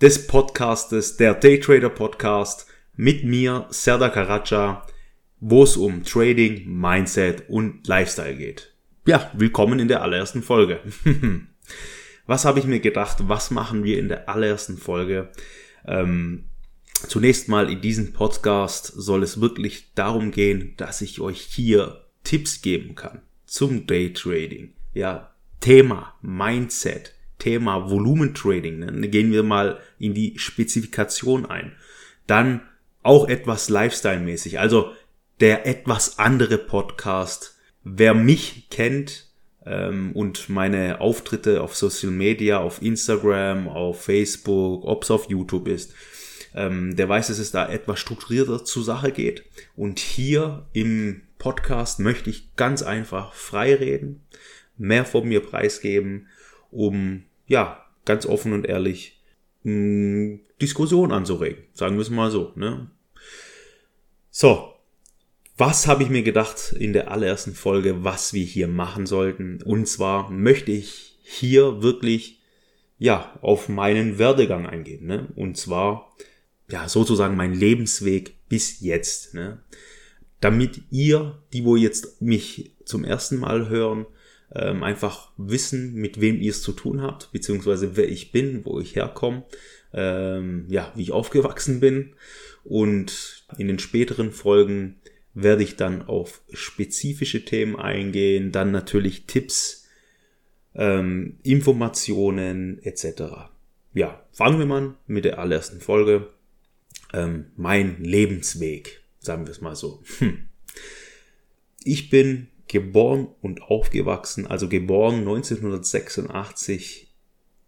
des Podcastes, der Daytrader Podcast mit mir, Serda Karaca, wo es um Trading, Mindset und Lifestyle geht. Ja, willkommen in der allerersten Folge. was habe ich mir gedacht, was machen wir in der allerersten Folge? Ähm, zunächst mal in diesem Podcast soll es wirklich darum gehen, dass ich euch hier Tipps geben kann zum Daytrading. Ja, Thema Mindset, Thema Volumentrading, ne, gehen wir mal in die Spezifikation ein. Dann auch etwas Lifestyle-mäßig, also der etwas andere Podcast. Wer mich kennt ähm, und meine Auftritte auf Social Media, auf Instagram, auf Facebook, ob es auf YouTube ist, ähm, der weiß, dass es da etwas strukturierter zur Sache geht. Und hier im Podcast möchte ich ganz einfach frei reden, mehr von mir preisgeben, um ja, ganz offen und ehrlich mh, Diskussion anzuregen. Sagen wir es mal so. Ne? So, was habe ich mir gedacht in der allerersten Folge, was wir hier machen sollten? Und zwar möchte ich hier wirklich ja auf meinen Werdegang eingehen. Ne? Und zwar ja sozusagen mein Lebensweg bis jetzt. Ne? Damit ihr, die wo jetzt mich zum ersten Mal hören, ähm, einfach wissen, mit wem ihr es zu tun habt, beziehungsweise wer ich bin, wo ich herkomme, ähm, ja, wie ich aufgewachsen bin. Und in den späteren Folgen werde ich dann auf spezifische Themen eingehen, dann natürlich Tipps, ähm, Informationen etc. Ja, fangen wir mal mit der allerersten Folge. Ähm, mein Lebensweg, sagen wir es mal so. Hm. Ich bin geboren und aufgewachsen, also geboren 1986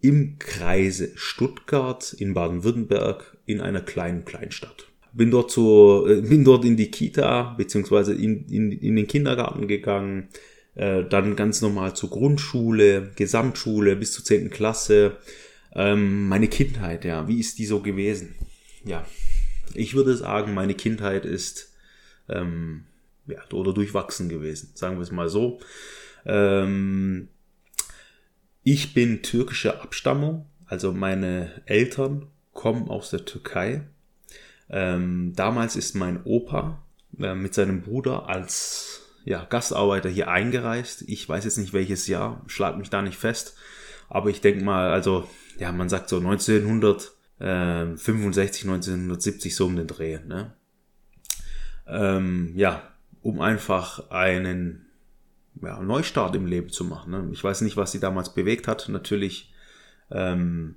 im Kreise Stuttgart in Baden-Württemberg in einer kleinen Kleinstadt. Bin dort so, äh, bin dort in die Kita beziehungsweise in, in, in den Kindergarten gegangen, äh, dann ganz normal zur Grundschule, Gesamtschule bis zur 10. Klasse. Ähm, meine Kindheit, ja, wie ist die so gewesen? Ja, ich würde sagen, meine Kindheit ist ähm, ja, oder durchwachsen gewesen, sagen wir es mal so. Ähm, ich bin türkischer Abstammung, also meine Eltern kommen aus der Türkei. Ähm, damals ist mein Opa äh, mit seinem Bruder als ja, Gastarbeiter hier eingereist. Ich weiß jetzt nicht welches Jahr, schlag mich da nicht fest. Aber ich denke mal, also, ja, man sagt so 1965, 1970 so um den Dreh. Ne? Ähm, ja, um einfach einen ja, Neustart im Leben zu machen. Ne? Ich weiß nicht, was sie damals bewegt hat. Natürlich ähm,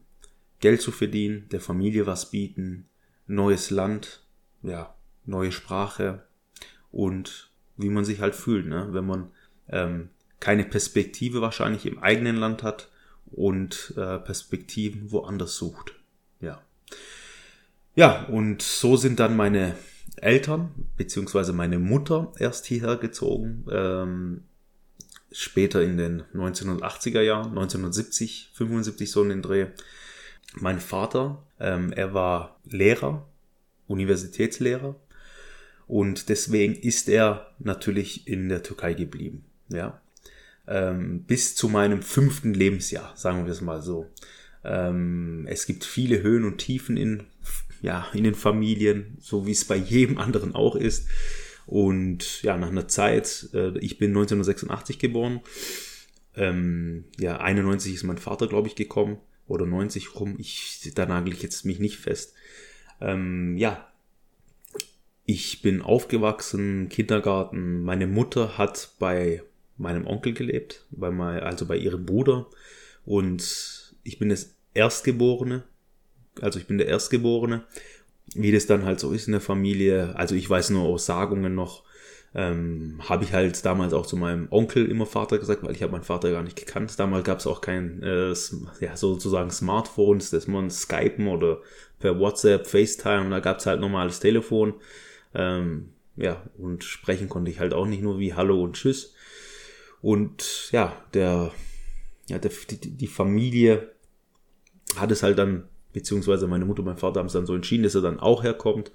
Geld zu verdienen, der Familie was bieten, neues Land, ja, neue Sprache und wie man sich halt fühlt, ne? wenn man ähm, keine Perspektive wahrscheinlich im eigenen Land hat und äh, Perspektiven woanders sucht. Ja. Ja, und so sind dann meine Eltern, beziehungsweise meine Mutter erst hierher gezogen, ähm, später in den 1980er Jahren, 1970, 75 so in den Dreh. Mein Vater, ähm, er war Lehrer, Universitätslehrer und deswegen ist er natürlich in der Türkei geblieben, ja. Ähm, bis zu meinem fünften Lebensjahr, sagen wir es mal so. Ähm, es gibt viele Höhen und Tiefen in ja, in den Familien, so wie es bei jedem anderen auch ist. Und ja, nach einer Zeit, äh, ich bin 1986 geboren, ähm, ja, 91 ist mein Vater, glaube ich, gekommen, oder 90 rum, ich, da nagel ich jetzt mich nicht fest. Ähm, ja, ich bin aufgewachsen, Kindergarten, meine Mutter hat bei meinem Onkel gelebt, bei mein, also bei ihrem Bruder, und ich bin das Erstgeborene also ich bin der Erstgeborene. Wie das dann halt so ist in der Familie, also ich weiß nur aus Sagungen noch, ähm, habe ich halt damals auch zu meinem Onkel immer Vater gesagt, weil ich habe meinen Vater gar nicht gekannt. Damals gab es auch kein, äh, ja, sozusagen Smartphones, dass man skypen oder per WhatsApp, FaceTime, da gab es halt normales Telefon. Ähm, ja, und sprechen konnte ich halt auch nicht nur wie Hallo und Tschüss. Und ja, der, ja, der, die, die Familie hat es halt dann, beziehungsweise meine Mutter und mein Vater haben es dann so entschieden, dass er dann auch herkommt.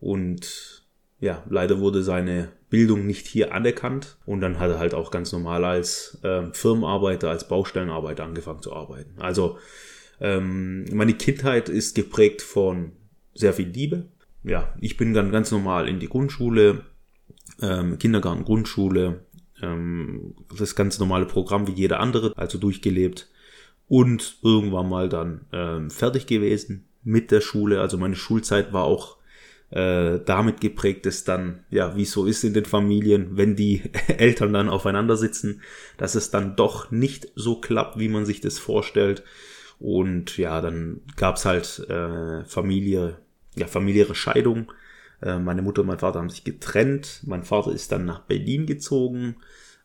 Und ja, leider wurde seine Bildung nicht hier anerkannt und dann hat er halt auch ganz normal als äh, Firmenarbeiter, als Baustellenarbeiter angefangen zu arbeiten. Also ähm, meine Kindheit ist geprägt von sehr viel Liebe. Ja, ich bin dann ganz normal in die Grundschule, ähm, Kindergarten, Grundschule, ähm, das ganz normale Programm wie jeder andere, also durchgelebt und irgendwann mal dann ähm, fertig gewesen mit der Schule. Also meine Schulzeit war auch äh, damit geprägt dass dann, ja, wie es so ist in den Familien, wenn die Eltern dann aufeinander sitzen, dass es dann doch nicht so klappt, wie man sich das vorstellt. Und ja, dann gab's halt äh, Familie, ja, familiäre Scheidung. Äh, meine Mutter und mein Vater haben sich getrennt. Mein Vater ist dann nach Berlin gezogen,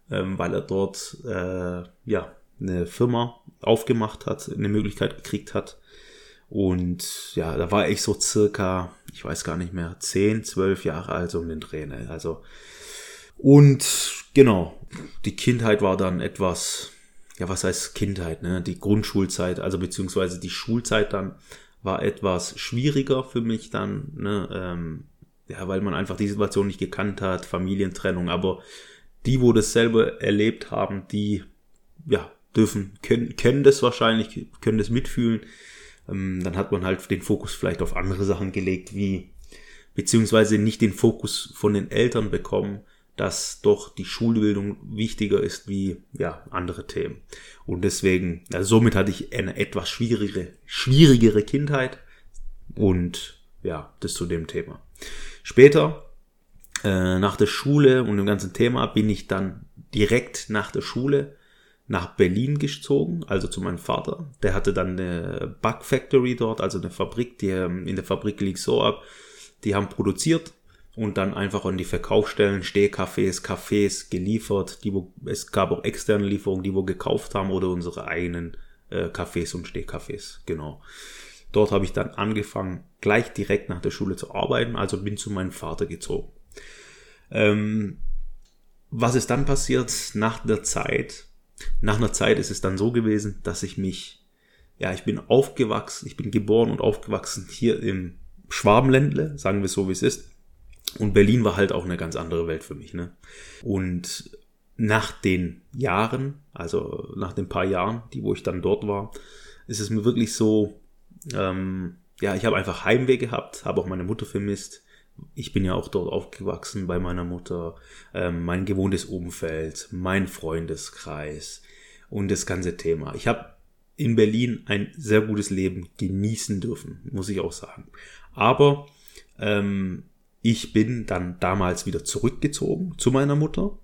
ähm, weil er dort äh, ja eine Firma aufgemacht hat, eine Möglichkeit gekriegt hat. Und ja, da war ich so circa, ich weiß gar nicht mehr, 10, 12 Jahre alt, so um den Dreh. Ne? Also, und genau, die Kindheit war dann etwas, ja, was heißt Kindheit, ne? Die Grundschulzeit, also beziehungsweise die Schulzeit dann war etwas schwieriger für mich dann, ne? Ähm, ja, weil man einfach die Situation nicht gekannt hat, Familientrennung, aber die, wo das selber erlebt haben, die, ja, dürfen, können, kennen das wahrscheinlich, können das mitfühlen. Ähm, dann hat man halt den Fokus vielleicht auf andere Sachen gelegt, wie, beziehungsweise nicht den Fokus von den Eltern bekommen, dass doch die Schulbildung wichtiger ist wie, ja, andere Themen. Und deswegen, also somit hatte ich eine etwas schwierigere, schwierigere Kindheit und, ja, das zu dem Thema. Später, äh, nach der Schule und dem ganzen Thema bin ich dann direkt nach der Schule nach Berlin gezogen, also zu meinem Vater. Der hatte dann eine Bug Factory dort, also eine Fabrik, die ähm, in der Fabrik liegt so ab, die haben produziert und dann einfach an die Verkaufsstellen, Stehcafés, Cafés geliefert, die wo, es gab auch externe Lieferungen, die wo gekauft haben oder unsere eigenen äh, Cafés und Stehcafés, genau. Dort habe ich dann angefangen, gleich direkt nach der Schule zu arbeiten, also bin zu meinem Vater gezogen. Ähm, was ist dann passiert nach der Zeit? Nach einer Zeit ist es dann so gewesen, dass ich mich, ja, ich bin aufgewachsen, ich bin geboren und aufgewachsen hier im Schwabenländle, sagen wir so wie es ist. Und Berlin war halt auch eine ganz andere Welt für mich, ne? Und nach den Jahren, also nach den paar Jahren, die wo ich dann dort war, ist es mir wirklich so, ähm, ja, ich habe einfach Heimweh gehabt, habe auch meine Mutter vermisst, ich bin ja auch dort aufgewachsen bei meiner Mutter, ähm, mein gewohntes Umfeld, mein Freundeskreis und das ganze Thema. Ich habe in Berlin ein sehr gutes Leben genießen dürfen, muss ich auch sagen. Aber ähm, ich bin dann damals wieder zurückgezogen zu meiner Mutter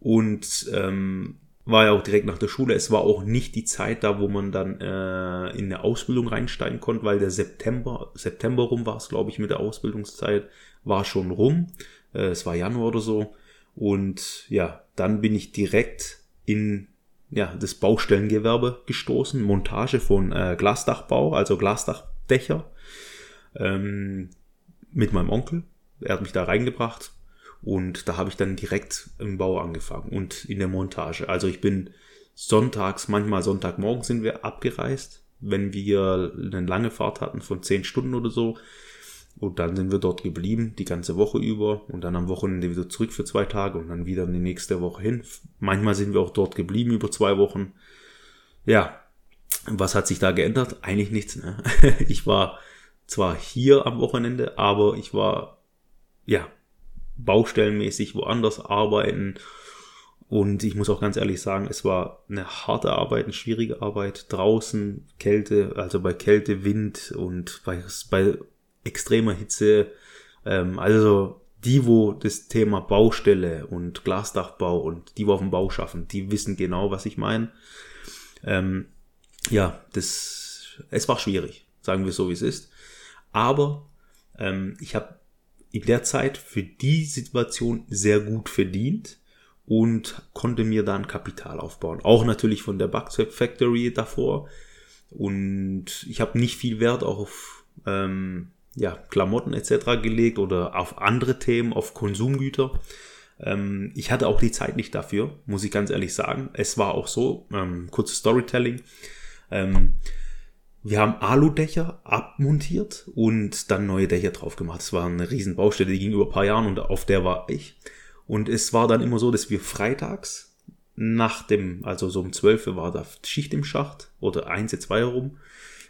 und ähm, war ja auch direkt nach der Schule. Es war auch nicht die Zeit da, wo man dann äh, in eine Ausbildung reinsteigen konnte, weil der September, September rum war es, glaube ich, mit der Ausbildungszeit war schon rum. Äh, es war Januar oder so. Und ja, dann bin ich direkt in ja, das Baustellengewerbe gestoßen. Montage von äh, Glasdachbau, also Glasdachdächer. Ähm, mit meinem Onkel. Er hat mich da reingebracht. Und da habe ich dann direkt im Bau angefangen und in der Montage. Also ich bin sonntags, manchmal Sonntagmorgen sind wir abgereist, wenn wir eine lange Fahrt hatten von zehn Stunden oder so. Und dann sind wir dort geblieben, die ganze Woche über und dann am Wochenende wieder zurück für zwei Tage und dann wieder in die nächste Woche hin. Manchmal sind wir auch dort geblieben über zwei Wochen. Ja, was hat sich da geändert? Eigentlich nichts. Ne? Ich war zwar hier am Wochenende, aber ich war, ja, baustellenmäßig woanders arbeiten. Und ich muss auch ganz ehrlich sagen, es war eine harte Arbeit, eine schwierige Arbeit. Draußen Kälte, also bei Kälte, Wind und bei, bei extremer Hitze. Ähm, also die, wo das Thema Baustelle und Glasdachbau und die, wo auf dem Bau schaffen, die wissen genau, was ich meine. Ähm, ja, das, es war schwierig, sagen wir so, wie es ist. Aber ähm, ich habe in der Zeit für die Situation sehr gut verdient und konnte mir dann Kapital aufbauen. Auch natürlich von der Bugzwap Factory davor. Und ich habe nicht viel Wert auf ähm, ja, Klamotten etc. gelegt oder auf andere Themen, auf Konsumgüter. Ähm, ich hatte auch die Zeit nicht dafür, muss ich ganz ehrlich sagen. Es war auch so, ähm, kurzes Storytelling. Ähm, wir haben Aludächer abmontiert und dann neue Dächer drauf gemacht. Es war eine riesen Baustelle, die ging über ein paar Jahren und auf der war ich. Und es war dann immer so, dass wir freitags nach dem, also so um 12 Uhr war da Schicht im Schacht oder 1, 2 herum.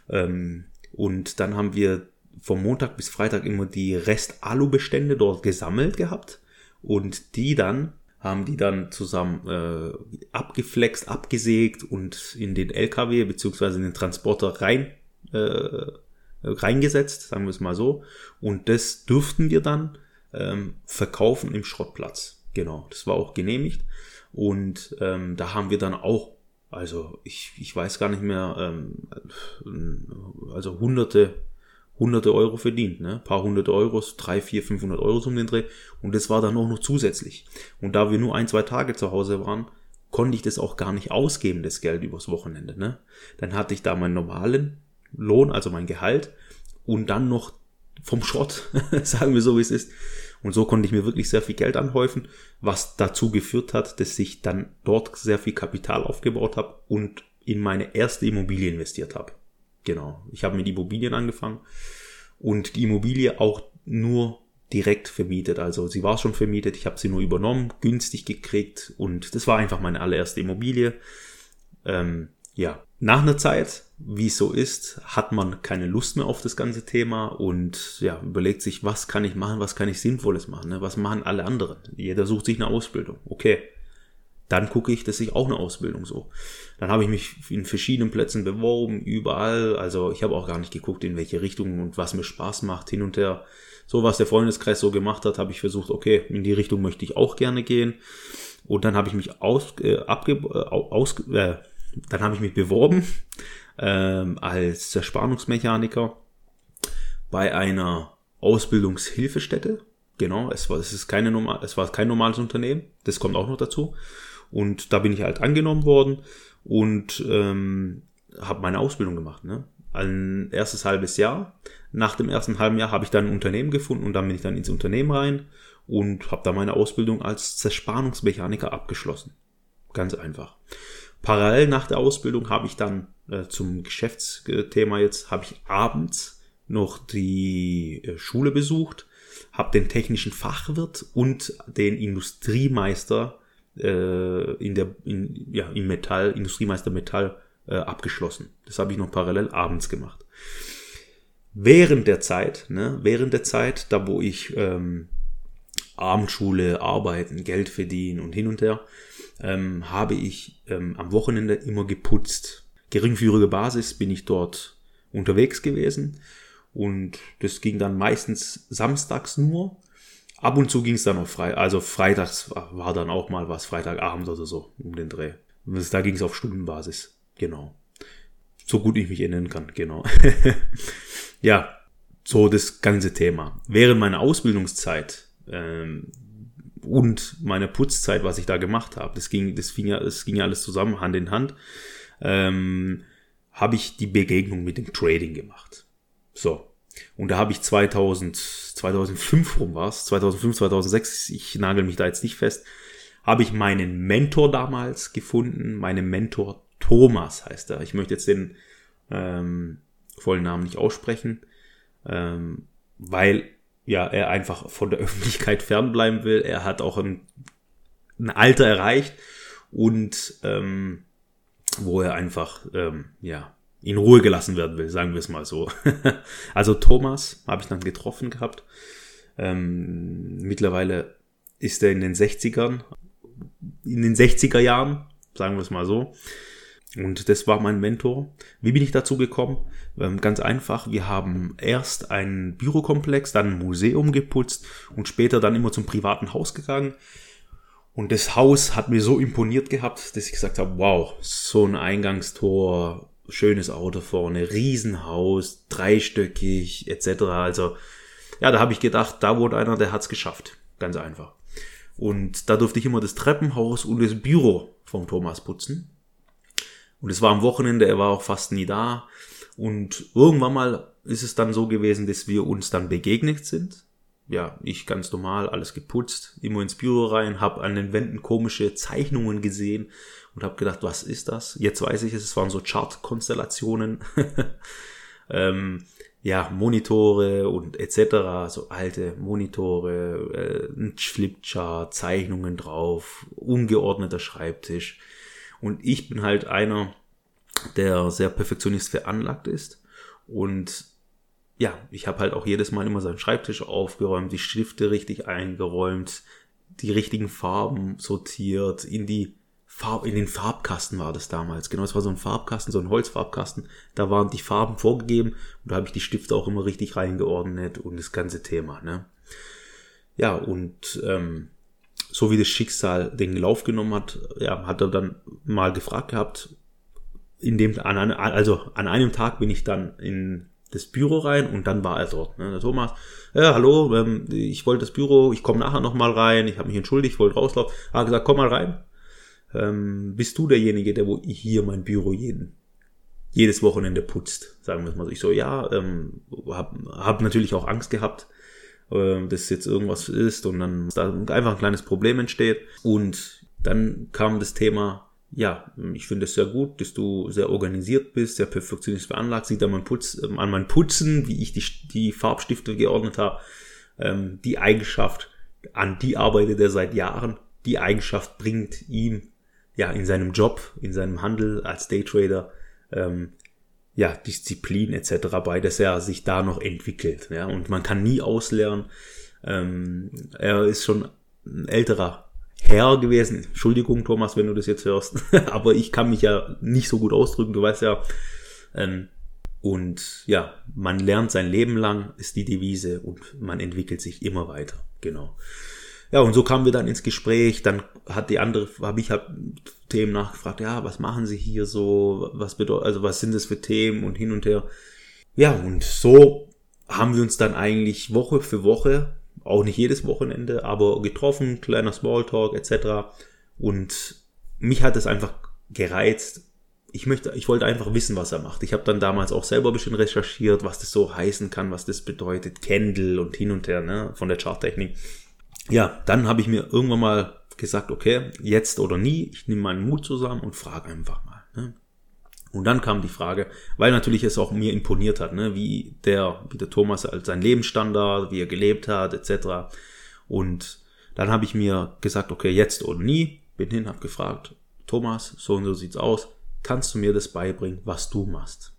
Ähm, und dann haben wir vom Montag bis Freitag immer die Rest-Alu-Bestände dort gesammelt gehabt und die dann haben die dann zusammen äh, abgeflext, abgesägt und in den LKW beziehungsweise in den Transporter rein äh, reingesetzt, sagen wir es mal so. Und das dürften wir dann ähm, verkaufen im Schrottplatz. Genau, das war auch genehmigt. Und ähm, da haben wir dann auch, also ich, ich weiß gar nicht mehr, ähm, also hunderte hunderte Euro verdient, ne? Ein paar hundert Euros, drei, vier, 500 Euro um den Dreh. Und das war dann auch noch zusätzlich. Und da wir nur ein, zwei Tage zu Hause waren, konnte ich das auch gar nicht ausgeben, das Geld übers Wochenende, ne? Dann hatte ich da meinen normalen Lohn, also mein Gehalt, und dann noch vom Schrott, sagen wir so, wie es ist. Und so konnte ich mir wirklich sehr viel Geld anhäufen, was dazu geführt hat, dass ich dann dort sehr viel Kapital aufgebaut habe und in meine erste Immobilie investiert habe. Genau. Ich habe mit Immobilien angefangen und die Immobilie auch nur direkt vermietet. Also sie war schon vermietet, ich habe sie nur übernommen, günstig gekriegt und das war einfach meine allererste Immobilie. Ähm, ja, nach einer Zeit, wie es so ist, hat man keine Lust mehr auf das ganze Thema und ja, überlegt sich, was kann ich machen, was kann ich Sinnvolles machen, ne? was machen alle anderen. Jeder sucht sich eine Ausbildung. Okay, dann gucke ich, dass ich auch eine Ausbildung so. Dann habe ich mich in verschiedenen Plätzen beworben, überall. Also ich habe auch gar nicht geguckt, in welche Richtung und was mir Spaß macht, hin und her. So, was der Freundeskreis so gemacht hat, habe ich versucht, okay, in die Richtung möchte ich auch gerne gehen. Und dann habe ich mich aus, äh, abge, äh, aus, äh, dann habe ich mich beworben ähm, als Zerspannungsmechaniker bei einer Ausbildungshilfestätte. Genau, es war, es ist keine normal, es war kein normales Unternehmen. Das kommt auch noch dazu. Und da bin ich halt angenommen worden und ähm, habe meine Ausbildung gemacht. Ne? Ein erstes halbes Jahr. Nach dem ersten halben Jahr habe ich dann ein Unternehmen gefunden und dann bin ich dann ins Unternehmen rein und habe da meine Ausbildung als Zerspannungsmechaniker abgeschlossen. Ganz einfach. Parallel nach der Ausbildung habe ich dann äh, zum Geschäftsthema jetzt, habe ich abends noch die äh, Schule besucht, habe den technischen Fachwirt und den Industriemeister äh, in der in, ja, im Metall, Industriemeister Metall äh, abgeschlossen. Das habe ich noch parallel abends gemacht. Während der Zeit, ne, während der Zeit, da wo ich ähm, Abendschule, arbeiten, Geld verdienen und hin und her, ähm, habe ich ähm, am Wochenende immer geputzt. Geringführige Basis bin ich dort unterwegs gewesen und das ging dann meistens samstags nur Ab und zu ging es dann auch frei. Also freitags war dann auch mal was, Freitagabend oder so, um den Dreh. Da ging es auf Stundenbasis. Genau. So gut ich mich erinnern kann, genau. ja, so das ganze Thema. Während meiner Ausbildungszeit ähm, und meiner Putzzeit, was ich da gemacht habe, das ging, das fing ja, das ging ja alles zusammen, Hand in Hand, ähm, habe ich die Begegnung mit dem Trading gemacht. So, und da habe ich 2000, 2005 rum war es, 2005, 2006, ich nagel mich da jetzt nicht fest, habe ich meinen Mentor damals gefunden, meinen Mentor Thomas heißt er. Ich möchte jetzt den ähm, vollen Namen nicht aussprechen, ähm, weil ja er einfach von der Öffentlichkeit fernbleiben will. Er hat auch ein, ein Alter erreicht und ähm, wo er einfach ähm, ja in Ruhe gelassen werden will, sagen wir es mal so. also Thomas habe ich dann getroffen gehabt. Ähm, mittlerweile ist er in den 60ern, in den 60er Jahren, sagen wir es mal so. Und das war mein Mentor. Wie bin ich dazu gekommen? Ähm, ganz einfach, wir haben erst einen Bürokomplex, dann ein Museum geputzt und später dann immer zum privaten Haus gegangen. Und das Haus hat mir so imponiert gehabt, dass ich gesagt habe, wow, so ein Eingangstor, schönes Auto vorne, Riesenhaus, dreistöckig etc. Also ja, da habe ich gedacht, da wohnt einer, der hat's geschafft. Ganz einfach. Und da durfte ich immer das Treppenhaus und das Büro vom Thomas putzen. Und es war am Wochenende, er war auch fast nie da. Und irgendwann mal ist es dann so gewesen, dass wir uns dann begegnet sind. Ja, ich ganz normal, alles geputzt, immer ins Büro rein, habe an den Wänden komische Zeichnungen gesehen und habe gedacht, was ist das? Jetzt weiß ich es, es waren so Chart-Konstellationen. ähm, ja, Monitore und etc., so alte Monitore, äh, ein Flipchart, Zeichnungen drauf, ungeordneter Schreibtisch. Und ich bin halt einer, der sehr perfektionist veranlagt ist. Und ja, ich habe halt auch jedes Mal immer seinen Schreibtisch aufgeräumt, die Stifte richtig eingeräumt, die richtigen Farben sortiert, in die Farb, in den Farbkasten war das damals. Genau, es war so ein Farbkasten, so ein Holzfarbkasten. Da waren die Farben vorgegeben und da habe ich die Stifte auch immer richtig reingeordnet und das ganze Thema. Ne? Ja, und ähm, so wie das Schicksal den Lauf genommen hat, ja, hat er dann mal gefragt gehabt, in dem, an, an, also an einem Tag bin ich dann in das Büro rein und dann war er dort. Ne? Der Thomas, ja, hallo, ähm, ich wollte das Büro, ich komme nachher nochmal rein, ich habe mich entschuldigt, wollte rauslaufen. Er hat gesagt, komm mal rein. Ähm, bist du derjenige, der wo hier mein Büro jeden, jedes Wochenende putzt, sagen wir es mal so. Ich so, ja, ähm, hab, hab natürlich auch Angst gehabt, äh, dass jetzt irgendwas ist und dann da einfach ein kleines Problem entsteht. Und dann kam das Thema, ja, ich finde es sehr gut, dass du sehr organisiert bist, sehr perfektionistisch veranlagt, sieht an meinem, Putz, äh, an meinem Putzen, wie ich die, die Farbstifte geordnet habe, ähm, die Eigenschaft, an die arbeitet er seit Jahren, die Eigenschaft bringt ihm ja in seinem Job, in seinem Handel als Daytrader ähm, ja, Disziplin etc. bei, dass er sich da noch entwickelt. Ja? Und man kann nie auslernen. Ähm, er ist schon ein älterer Herr gewesen. Entschuldigung, Thomas, wenn du das jetzt hörst. Aber ich kann mich ja nicht so gut ausdrücken, du weißt ja. Ähm, und ja, man lernt sein Leben lang, ist die Devise und man entwickelt sich immer weiter. Genau. Ja, und so kamen wir dann ins Gespräch. Dann hat die andere, habe ich halt Themen nachgefragt, ja, was machen sie hier so, was bedeutet, also was sind das für Themen und hin und her. Ja, und so haben wir uns dann eigentlich Woche für Woche, auch nicht jedes Wochenende, aber getroffen, kleiner Smalltalk etc. Und mich hat es einfach gereizt. Ich möchte, ich wollte einfach wissen, was er macht. Ich habe dann damals auch selber ein bisschen recherchiert, was das so heißen kann, was das bedeutet, Candle und hin und her, ne, von der Charttechnik ja, dann habe ich mir irgendwann mal gesagt, okay, jetzt oder nie, ich nehme meinen Mut zusammen und frage einfach mal. Ne? Und dann kam die Frage, weil natürlich es auch mir imponiert hat, ne, wie der, wie der Thomas als sein Lebensstandard, wie er gelebt hat, etc. Und dann habe ich mir gesagt, okay, jetzt oder nie, bin hin, habe gefragt, Thomas, so und so sieht's aus, kannst du mir das beibringen, was du machst?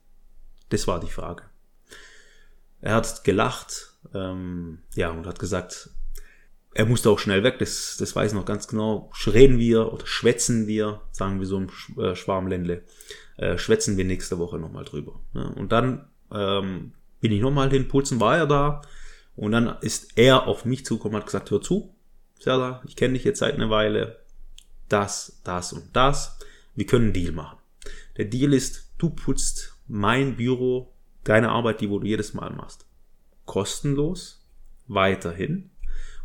Das war die Frage. Er hat gelacht, ähm, ja, und hat gesagt, er musste auch schnell weg, das, das weiß ich noch ganz genau. Reden wir oder schwätzen wir, sagen wir so im äh, Schwarmländle, äh, schwätzen wir nächste Woche nochmal drüber. Ne? Und dann ähm, bin ich nochmal hin, Pulsen war er da. Und dann ist er auf mich zugekommen, hat gesagt, hör zu, Serda, ich kenne dich jetzt seit einer Weile. Das, das und das. Wir können einen Deal machen. Der Deal ist, du putzt mein Büro, deine Arbeit, die wo du jedes Mal machst, kostenlos weiterhin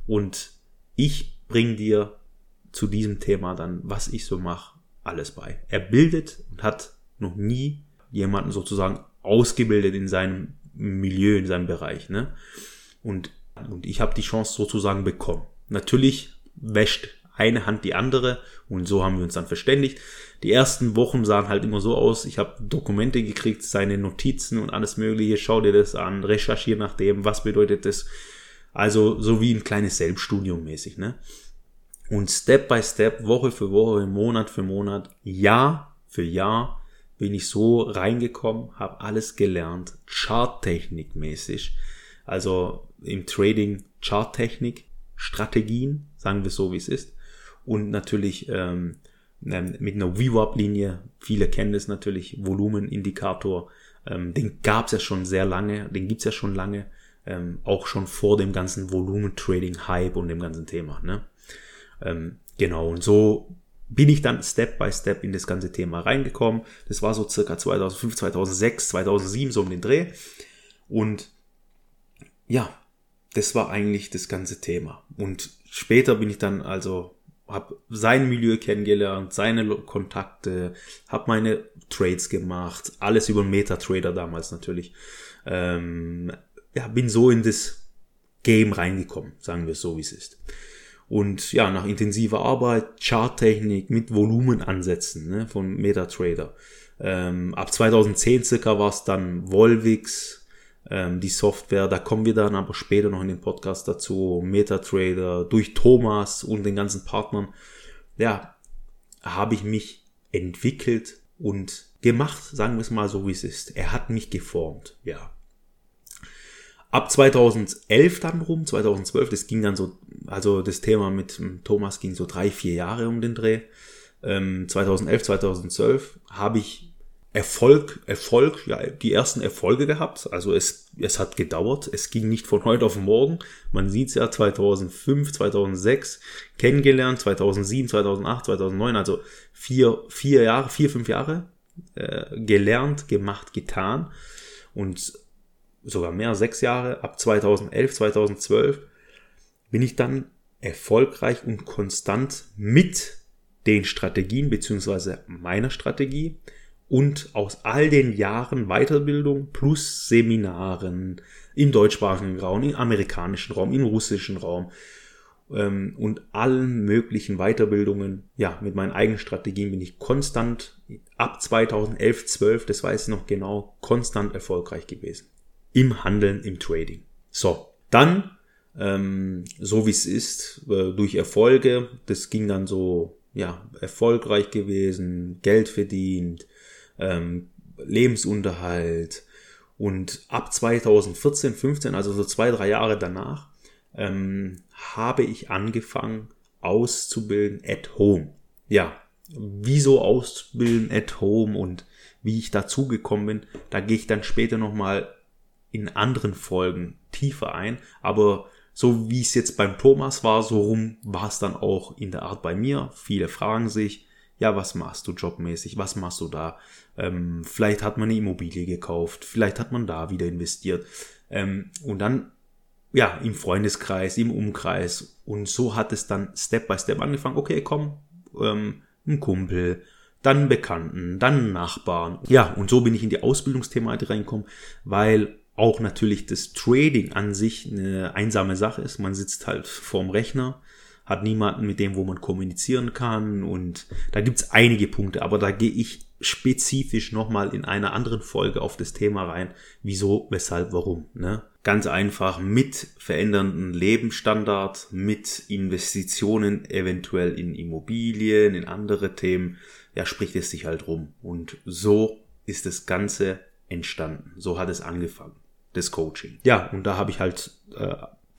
und ich bring dir zu diesem Thema dann, was ich so mache, alles bei. Er bildet und hat noch nie jemanden sozusagen ausgebildet in seinem Milieu, in seinem Bereich. Ne? Und, und ich habe die Chance sozusagen bekommen. Natürlich wäscht eine Hand die andere und so haben wir uns dann verständigt. Die ersten Wochen sahen halt immer so aus, ich habe Dokumente gekriegt, seine Notizen und alles mögliche, schau dir das an, recherchiere nach dem, was bedeutet das, also so wie ein kleines Selbststudium mäßig, ne? Und Step by Step, Woche für Woche, Monat für Monat, Jahr für Jahr bin ich so reingekommen, habe alles gelernt, Charttechnik mäßig. Also im Trading Charttechnik, Strategien, sagen wir so wie es ist. Und natürlich ähm, ähm mit einer VWAP-Linie, viele kennen das natürlich, Volumenindikator, ähm, den gab es ja schon sehr lange, den gibt's ja schon lange ähm, auch schon vor dem ganzen Volumen-Trading-Hype und dem ganzen Thema. Ne? Ähm, genau, und so bin ich dann Step by Step in das ganze Thema reingekommen. Das war so circa 2005, 2006, 2007, so um den Dreh. Und ja, das war eigentlich das ganze Thema. Und später bin ich dann also, habe sein Milieu kennengelernt, seine Kontakte, habe meine Trades gemacht, alles über Metatrader damals natürlich. Ähm, ja, bin so in das Game reingekommen, sagen wir so, wie es ist. Und ja, nach intensiver Arbeit, Charttechnik mit Volumenansätzen ne, von MetaTrader. Ähm, ab 2010 circa war es dann Volvix, ähm, die Software. Da kommen wir dann aber später noch in den Podcast dazu. MetaTrader durch Thomas und den ganzen Partnern. Ja, habe ich mich entwickelt und gemacht, sagen wir es mal so, wie es ist. Er hat mich geformt, ja. Ab 2011 dann rum, 2012, das ging dann so, also das Thema mit Thomas ging so drei, vier Jahre um den Dreh. Ähm, 2011, 2012 habe ich Erfolg, Erfolg, ja, die ersten Erfolge gehabt. Also es, es hat gedauert. Es ging nicht von heute auf morgen. Man sieht es ja 2005, 2006 kennengelernt, 2007, 2008, 2009, also vier, vier Jahre, vier, fünf Jahre äh, gelernt, gemacht, getan. Und sogar mehr, sechs Jahre, ab 2011, 2012, bin ich dann erfolgreich und konstant mit den Strategien beziehungsweise meiner Strategie und aus all den Jahren Weiterbildung plus Seminaren im deutschsprachigen Raum, im amerikanischen Raum, im russischen Raum ähm, und allen möglichen Weiterbildungen, ja, mit meinen eigenen Strategien bin ich konstant ab 2011, 12, das weiß ich noch genau, konstant erfolgreich gewesen im Handeln, im Trading. So, dann, ähm, so wie es ist, äh, durch Erfolge, das ging dann so, ja, erfolgreich gewesen, Geld verdient, ähm, Lebensunterhalt und ab 2014, 15, also so zwei, drei Jahre danach, ähm, habe ich angefangen auszubilden at home. Ja, wieso ausbilden at home und wie ich dazu gekommen bin, da gehe ich dann später nochmal in anderen Folgen tiefer ein, aber so wie es jetzt beim Thomas war, so rum war es dann auch in der Art bei mir. Viele fragen sich, ja, was machst du jobmäßig? Was machst du da? Ähm, vielleicht hat man eine Immobilie gekauft, vielleicht hat man da wieder investiert. Ähm, und dann, ja, im Freundeskreis, im Umkreis. Und so hat es dann Step by Step angefangen. Okay, komm, ähm, ein Kumpel, dann Bekannten, dann Nachbarn. Ja, und so bin ich in die Ausbildungsthematik reingekommen, weil auch natürlich das Trading an sich eine einsame Sache ist. Man sitzt halt vorm Rechner, hat niemanden, mit dem wo man kommunizieren kann und da gibt's einige Punkte, aber da gehe ich spezifisch nochmal in einer anderen Folge auf das Thema rein. Wieso, weshalb, warum. Ne? Ganz einfach mit verändernden Lebensstandard, mit Investitionen eventuell in Immobilien, in andere Themen, ja, spricht es sich halt rum. Und so ist das Ganze entstanden. So hat es angefangen des Coaching. Ja, und da habe ich halt äh,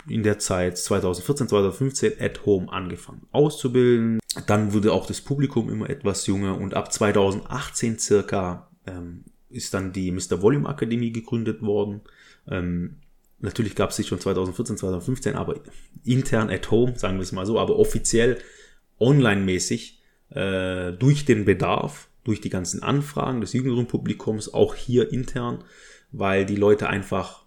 in der Zeit 2014, 2015 at home angefangen auszubilden. Dann wurde auch das Publikum immer etwas jünger und ab 2018 circa ähm, ist dann die Mr. Volume Akademie gegründet worden. Ähm, natürlich gab es sie schon 2014, 2015, aber intern at home, sagen wir es mal so, aber offiziell online-mäßig äh, durch den Bedarf, durch die ganzen Anfragen des jüngeren Publikums, auch hier intern weil die Leute einfach,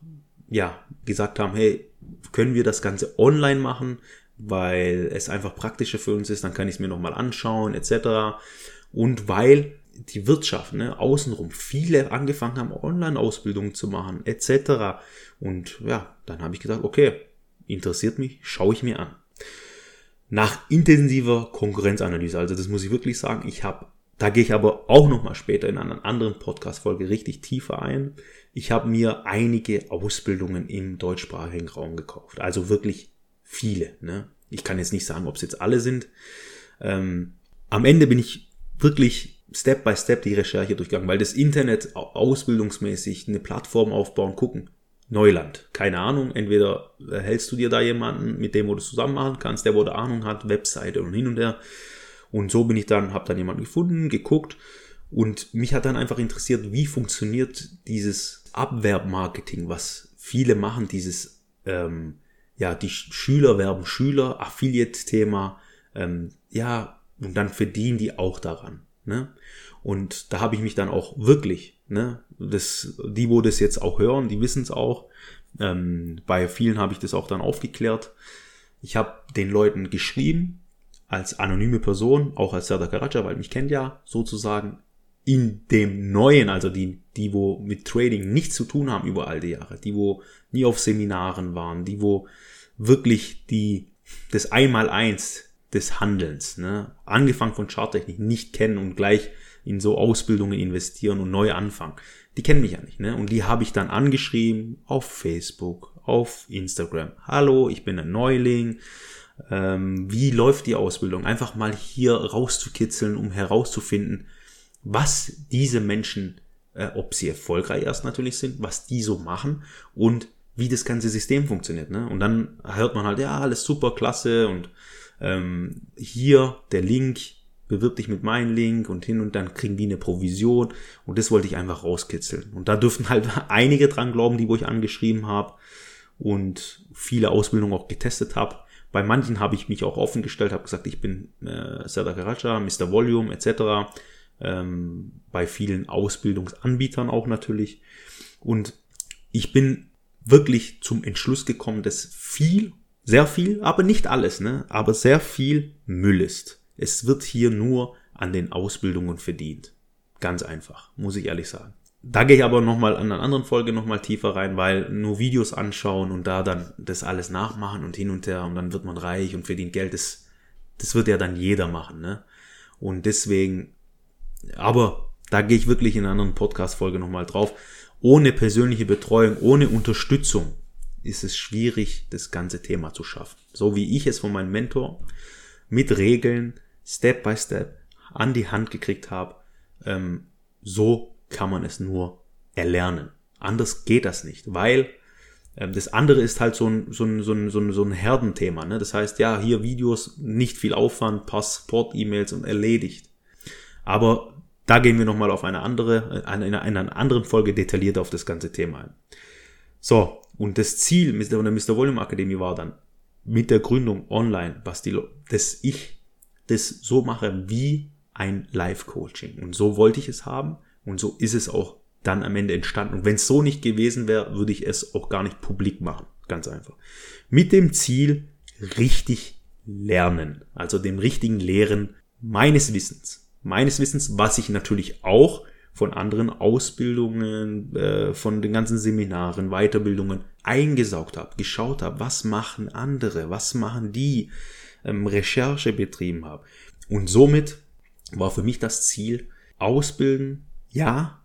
ja, gesagt haben, hey, können wir das Ganze online machen, weil es einfach praktischer für uns ist, dann kann ich es mir nochmal anschauen, etc. Und weil die Wirtschaft, ne, außenrum, viele angefangen haben, Online-Ausbildungen zu machen, etc. Und ja, dann habe ich gesagt, okay, interessiert mich, schaue ich mir an. Nach intensiver Konkurrenzanalyse, also das muss ich wirklich sagen, ich habe da gehe ich aber auch nochmal später in einer anderen Podcast-Folge richtig tiefer ein. Ich habe mir einige Ausbildungen im deutschsprachigen Raum gekauft. Also wirklich viele. Ne? Ich kann jetzt nicht sagen, ob es jetzt alle sind. Ähm, am Ende bin ich wirklich Step by Step die Recherche durchgegangen, weil das Internet ausbildungsmäßig eine Plattform aufbauen, gucken. Neuland. Keine Ahnung. Entweder hältst du dir da jemanden, mit dem du das zusammen machen kannst, der wo der Ahnung hat, Webseite und hin und her. Und so bin ich dann, habe dann jemanden gefunden, geguckt und mich hat dann einfach interessiert, wie funktioniert dieses Abwerbmarketing, was viele machen, dieses, ähm, ja, die Schüler werben Schüler, Affiliate-Thema, ähm, ja, und dann verdienen die auch daran. Ne? Und da habe ich mich dann auch wirklich, ne, das, die, wo das jetzt auch hören, die wissen es auch, Ähm, bei vielen habe ich das auch dann aufgeklärt. Ich habe den Leuten geschrieben, als anonyme Person, auch als Serdar Karaca, weil mich kennt ja sozusagen in dem Neuen, also die, die wo mit Trading nichts zu tun haben über all die Jahre, die wo nie auf Seminaren waren, die wo wirklich die, das Einmaleins des Handelns, ne, angefangen von Charttechnik, nicht kennen und gleich in so Ausbildungen investieren und neu anfangen. Die kennen mich ja nicht, ne? Und die habe ich dann angeschrieben auf Facebook, auf Instagram. Hallo, ich bin ein Neuling. Ähm, wie läuft die Ausbildung? Einfach mal hier rauszukitzeln, um herauszufinden, was diese Menschen, äh, ob sie erfolgreich erst natürlich sind, was die so machen und wie das ganze System funktioniert. Ne? Und dann hört man halt, ja, alles super, klasse und ähm, hier der Link, bewirb dich mit meinem Link und hin und dann kriegen die eine Provision und das wollte ich einfach rauskitzeln. Und da dürften halt einige dran glauben, die wo ich angeschrieben habe und viele Ausbildungen auch getestet habe. Bei manchen habe ich mich auch offen gestellt, habe gesagt, ich bin äh, Serdar Karaca, Mr. Volume etc. Ähm, bei vielen Ausbildungsanbietern auch natürlich. Und ich bin wirklich zum Entschluss gekommen, dass viel sehr viel, aber nicht alles, ne? Aber sehr viel Müll ist. Es wird hier nur an den Ausbildungen verdient. Ganz einfach, muss ich ehrlich sagen. Da gehe ich aber nochmal an einer anderen Folge nochmal tiefer rein, weil nur Videos anschauen und da dann das alles nachmachen und hin und her und dann wird man reich und verdient Geld, das, das wird ja dann jeder machen, ne? Und deswegen, aber da gehe ich wirklich in einer anderen Podcast-Folge nochmal drauf. Ohne persönliche Betreuung, ohne Unterstützung ist es schwierig, das ganze Thema zu schaffen. So wie ich es von meinem Mentor mit Regeln Step by Step an die Hand gekriegt habe, ähm, so kann man es nur erlernen. Anders geht das nicht, weil ähm, das andere ist halt so ein, so ein, so ein, so ein, so ein Herdenthema. Ne? Das heißt, ja, hier Videos, nicht viel Aufwand, paar Support-E-Mails und erledigt. Aber da gehen wir nochmal auf eine andere, in einer anderen Folge detailliert auf das ganze Thema ein. So, und das Ziel mit der Mr. Volume Akademie war dann mit der Gründung online, was die, dass ich das so mache wie ein Live-Coaching. Und so wollte ich es haben und so ist es auch dann am Ende entstanden. Und wenn es so nicht gewesen wäre, würde ich es auch gar nicht publik machen. Ganz einfach. Mit dem Ziel, richtig lernen. Also dem richtigen Lehren meines Wissens. Meines Wissens, was ich natürlich auch von anderen Ausbildungen, äh, von den ganzen Seminaren, Weiterbildungen eingesaugt habe, geschaut habe, was machen andere, was machen die, ähm, Recherche betrieben habe. Und somit war für mich das Ziel, ausbilden, ja,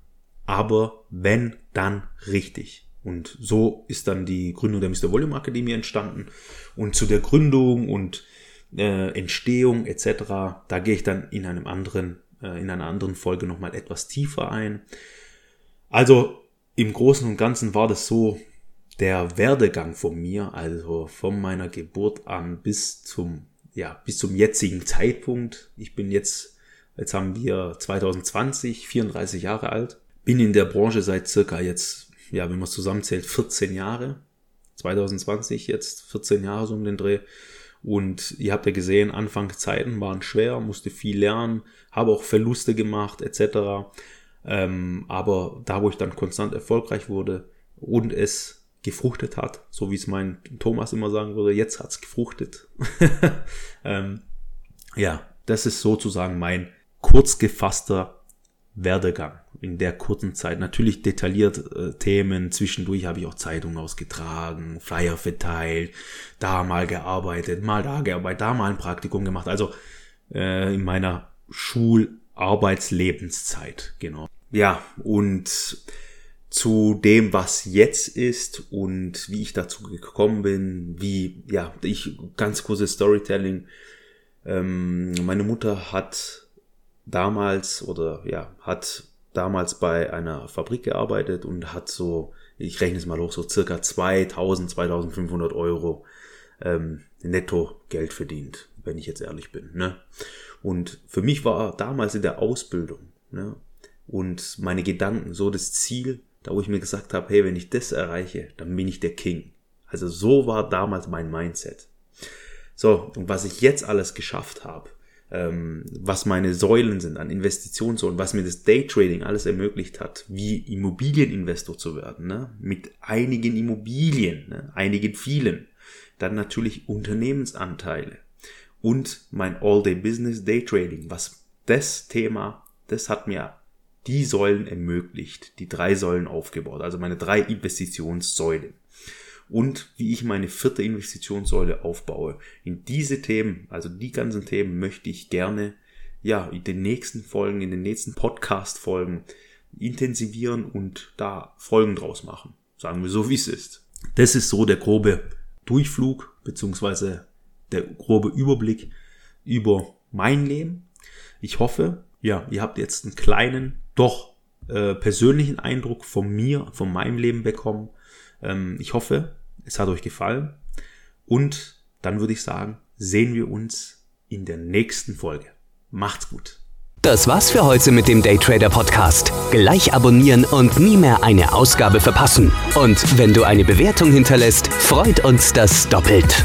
aber wenn, dann richtig. Und so ist dann die Gründung der Mr. Volume Akademie entstanden. Und zu der Gründung und äh, Entstehung etc., da gehe ich dann in einem anderen äh, in einer anderen Folge nochmal etwas tiefer ein. Also im Großen und Ganzen war das so der Werdegang von mir, also von meiner Geburt an bis zum, ja, bis zum jetzigen Zeitpunkt. Ich bin jetzt, jetzt haben wir 2020, 34 Jahre alt, bin in der Branche seit circa jetzt, ja, wenn man es zusammenzählt, 14 Jahre. 2020 jetzt 14 Jahre so um den Dreh und ihr habt ja gesehen, Anfangszeiten waren schwer, musste viel lernen, habe auch Verluste gemacht etc. Ähm, aber da, wo ich dann konstant erfolgreich wurde und es gefruchtet hat, so wie es mein Thomas immer sagen würde, jetzt hat's gefruchtet. ähm, ja, das ist sozusagen mein kurz gefasster Werdegang in der kurzen Zeit. Natürlich detailliert äh, Themen. Zwischendurch habe ich auch Zeitungen ausgetragen, Flyer verteilt, da mal gearbeitet, mal da gearbeitet, da mal ein Praktikum gemacht. Also äh, in meiner Schularbeitslebenszeit, genau. Ja, und zu dem, was jetzt ist und wie ich dazu gekommen bin, wie, ja, ich, ganz kurzes Storytelling. Ähm, meine Mutter hat damals oder ja, hat damals bei einer Fabrik gearbeitet und hat so, ich rechne es mal hoch, so circa 2000, 2500 Euro ähm, netto Geld verdient, wenn ich jetzt ehrlich bin. Ne? Und für mich war damals in der Ausbildung ne, und meine Gedanken so das Ziel, da wo ich mir gesagt habe, hey, wenn ich das erreiche, dann bin ich der King. Also so war damals mein Mindset. So, und was ich jetzt alles geschafft habe, ähm, was meine Säulen sind an Investitionssäulen, was mir das Daytrading alles ermöglicht hat, wie Immobilieninvestor zu werden, ne? mit einigen Immobilien, ne? einigen vielen. Dann natürlich Unternehmensanteile und mein All-Day-Business Daytrading, was das Thema, das hat mir die Säulen ermöglicht, die drei Säulen aufgebaut, also meine drei Investitionssäulen und wie ich meine vierte Investitionssäule aufbaue. In diese Themen, also die ganzen Themen möchte ich gerne ja in den nächsten Folgen, in den nächsten Podcast Folgen intensivieren und da Folgen draus machen. Sagen wir so, wie es ist. Das ist so der grobe Durchflug beziehungsweise der grobe Überblick über mein Leben. Ich hoffe, ja, ihr habt jetzt einen kleinen, doch äh, persönlichen Eindruck von mir, von meinem Leben bekommen. Ähm, ich hoffe, es hat euch gefallen. Und dann würde ich sagen, sehen wir uns in der nächsten Folge. Macht's gut. Das war's für heute mit dem Daytrader Podcast. Gleich abonnieren und nie mehr eine Ausgabe verpassen. Und wenn du eine Bewertung hinterlässt, freut uns das doppelt.